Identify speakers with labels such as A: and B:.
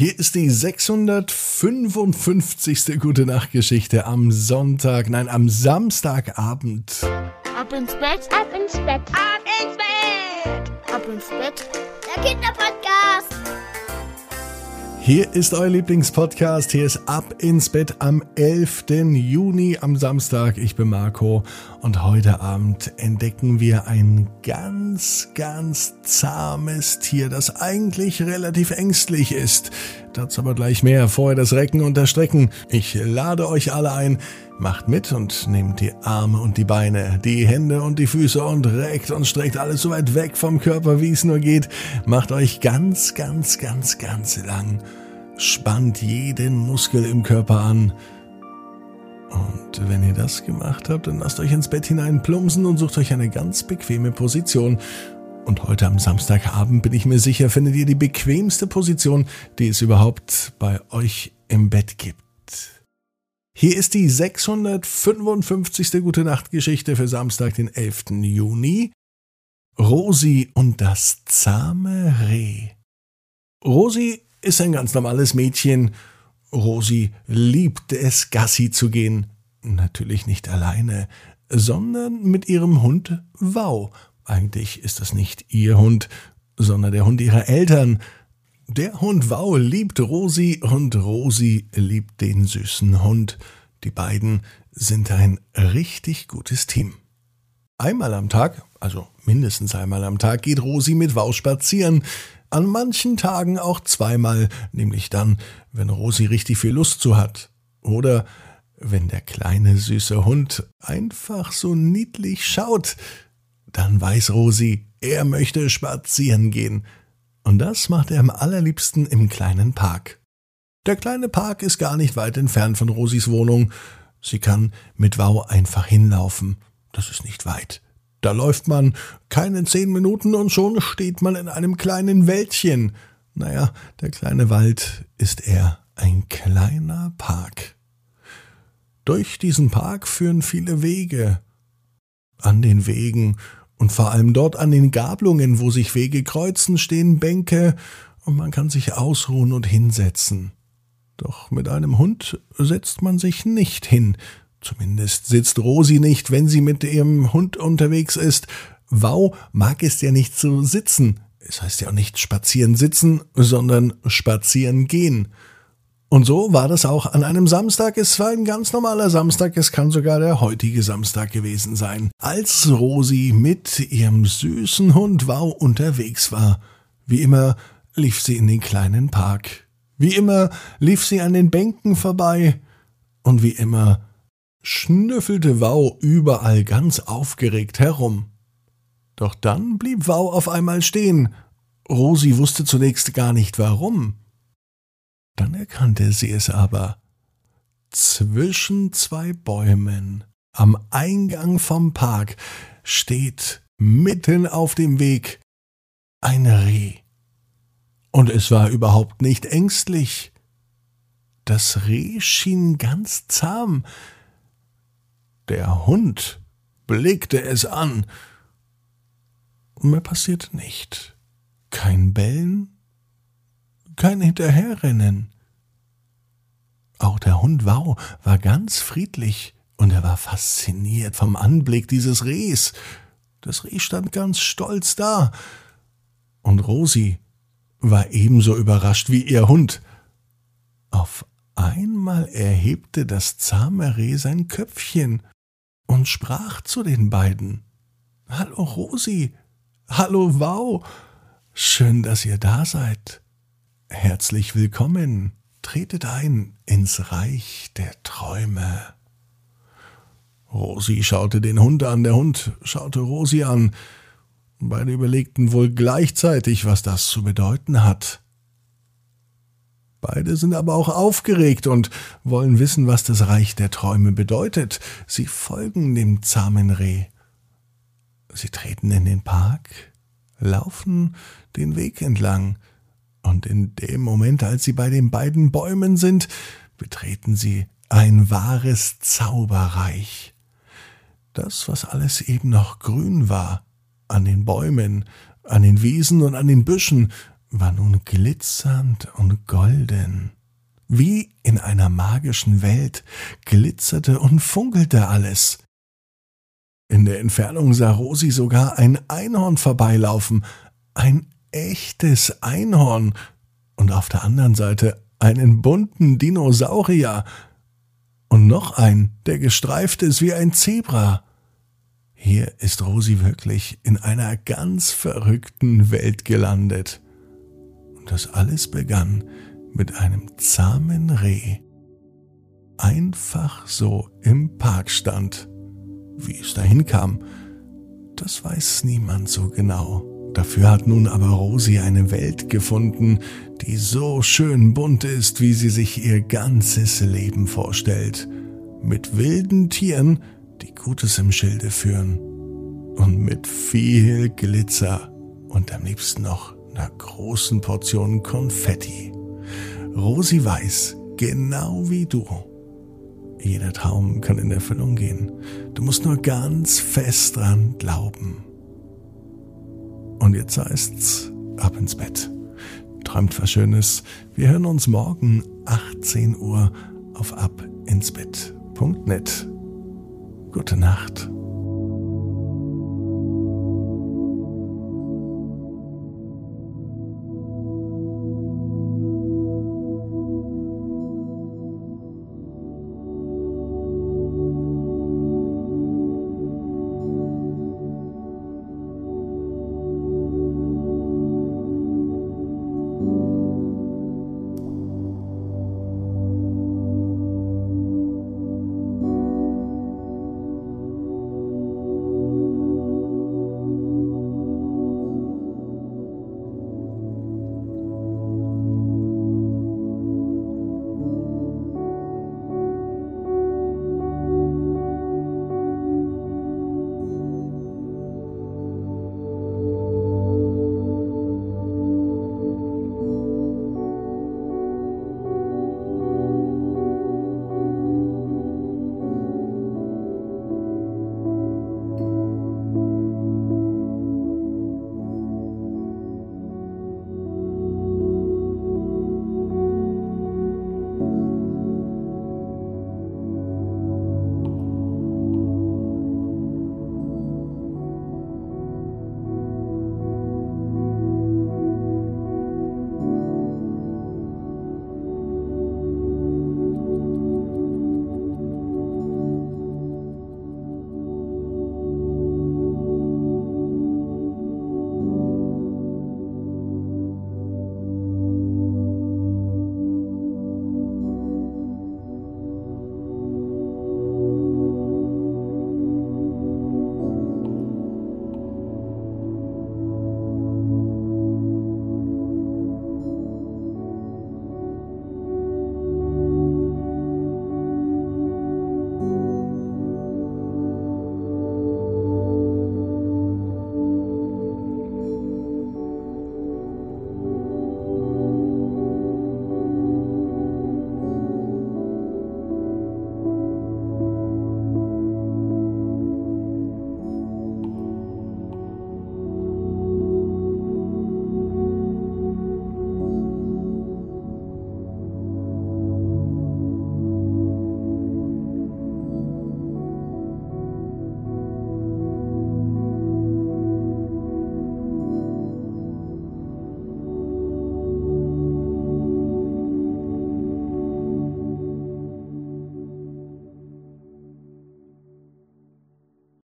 A: Hier ist die 655. Gute Nacht Geschichte am Sonntag, nein, am Samstagabend.
B: Ab ins Bett, ab ins Bett,
C: Ab ins Bett!
B: ab ins Bett.
C: Der Kinderpodcast.
A: Hier ist euer Lieblingspodcast. Hier ist Ab ins Bett am 11. Juni am Samstag. Ich bin Marco und heute Abend entdecken wir ein ganz, ganz zahmes Tier, das eigentlich relativ ängstlich ist. Dazu aber gleich mehr. Vorher das Recken und das Strecken. Ich lade euch alle ein. Macht mit und nehmt die Arme und die Beine, die Hände und die Füße und reckt und streckt alles so weit weg vom Körper, wie es nur geht. Macht euch ganz, ganz, ganz, ganz lang. Spannt jeden Muskel im Körper an. Und wenn ihr das gemacht habt, dann lasst euch ins Bett hinein plumpsen und sucht euch eine ganz bequeme Position. Und heute am Samstagabend bin ich mir sicher, findet ihr die bequemste Position, die es überhaupt bei euch im Bett gibt. Hier ist die 655. Gute Nacht Geschichte für Samstag, den 11. Juni. Rosi und das zahme Reh. Rosi ist ein ganz normales Mädchen. Rosi liebt es, Gassi zu gehen. Natürlich nicht alleine, sondern mit ihrem Hund Wow. Eigentlich ist das nicht ihr Hund, sondern der Hund ihrer Eltern. Der Hund Wow liebt Rosi und Rosi liebt den süßen Hund. Die beiden sind ein richtig gutes Team. Einmal am Tag, also mindestens einmal am Tag, geht Rosi mit Wow spazieren. An manchen Tagen auch zweimal, nämlich dann, wenn Rosi richtig viel Lust zu hat. Oder wenn der kleine süße Hund einfach so niedlich schaut, dann weiß Rosi, er möchte spazieren gehen. Und das macht er am allerliebsten im kleinen Park. Der kleine Park ist gar nicht weit entfernt von Rosis Wohnung. Sie kann mit Wow einfach hinlaufen. Das ist nicht weit. Da läuft man keine zehn Minuten und schon steht man in einem kleinen Wäldchen. Naja, der kleine Wald ist eher ein kleiner Park. Durch diesen Park führen viele Wege. An den Wegen und vor allem dort an den Gabelungen, wo sich Wege kreuzen, stehen Bänke und man kann sich ausruhen und hinsetzen. Doch mit einem Hund setzt man sich nicht hin. Zumindest sitzt Rosi nicht, wenn sie mit ihrem Hund unterwegs ist. Wow mag es ja nicht zu sitzen. Es heißt ja auch nicht spazieren sitzen, sondern spazieren gehen. Und so war das auch an einem Samstag. Es war ein ganz normaler Samstag. Es kann sogar der heutige Samstag gewesen sein. Als Rosi mit ihrem süßen Hund Wow unterwegs war. Wie immer lief sie in den kleinen Park. Wie immer lief sie an den Bänken vorbei. Und wie immer schnüffelte Wow überall ganz aufgeregt herum. Doch dann blieb Wow auf einmal stehen. Rosi wusste zunächst gar nicht warum. Dann erkannte sie es aber. Zwischen zwei Bäumen am Eingang vom Park steht mitten auf dem Weg ein Reh. Und es war überhaupt nicht ängstlich. Das Reh schien ganz zahm. Der Hund blickte es an. Mehr passierte nicht. Kein Bellen, kein Hinterherrennen. Auch der Hund Wow war ganz friedlich und er war fasziniert vom Anblick dieses Rehs. Das Reh stand ganz stolz da. Und Rosi war ebenso überrascht wie ihr Hund. Auf einmal erhebte das zahme Reh sein Köpfchen und sprach zu den beiden. Hallo Rosi, hallo Wow, schön, dass ihr da seid. Herzlich willkommen. Tretet ein ins Reich der Träume. Rosi schaute den Hund an, der Hund schaute Rosi an. Beide überlegten wohl gleichzeitig, was das zu bedeuten hat. Beide sind aber auch aufgeregt und wollen wissen, was das Reich der Träume bedeutet. Sie folgen dem zahmen Reh. Sie treten in den Park, laufen den Weg entlang, und in dem Moment, als sie bei den beiden Bäumen sind, betreten sie ein wahres Zauberreich. Das, was alles eben noch grün war, an den Bäumen, an den Wiesen und an den Büschen, war nun glitzernd und golden. Wie in einer magischen Welt glitzerte und funkelte alles. In der Entfernung sah Rosi sogar ein Einhorn vorbeilaufen, ein echtes Einhorn, und auf der anderen Seite einen bunten Dinosaurier und noch ein, der gestreift ist wie ein Zebra. Hier ist Rosi wirklich in einer ganz verrückten Welt gelandet. Und das alles begann mit einem zahmen Reh. Einfach so im Park stand. Wie es dahin kam, das weiß niemand so genau. Dafür hat nun aber Rosi eine Welt gefunden, die so schön bunt ist, wie sie sich ihr ganzes Leben vorstellt. Mit wilden Tieren, die Gutes im Schilde führen. Und mit viel Glitzer und am liebsten noch einer großen Portion Konfetti. Rosi weiß, genau wie du. Jeder Traum kann in Erfüllung gehen. Du musst nur ganz fest dran glauben. Und jetzt heißt's ab ins Bett. Träumt was Schönes. Wir hören uns morgen 18 Uhr auf abinsbett.net. Gute Nacht.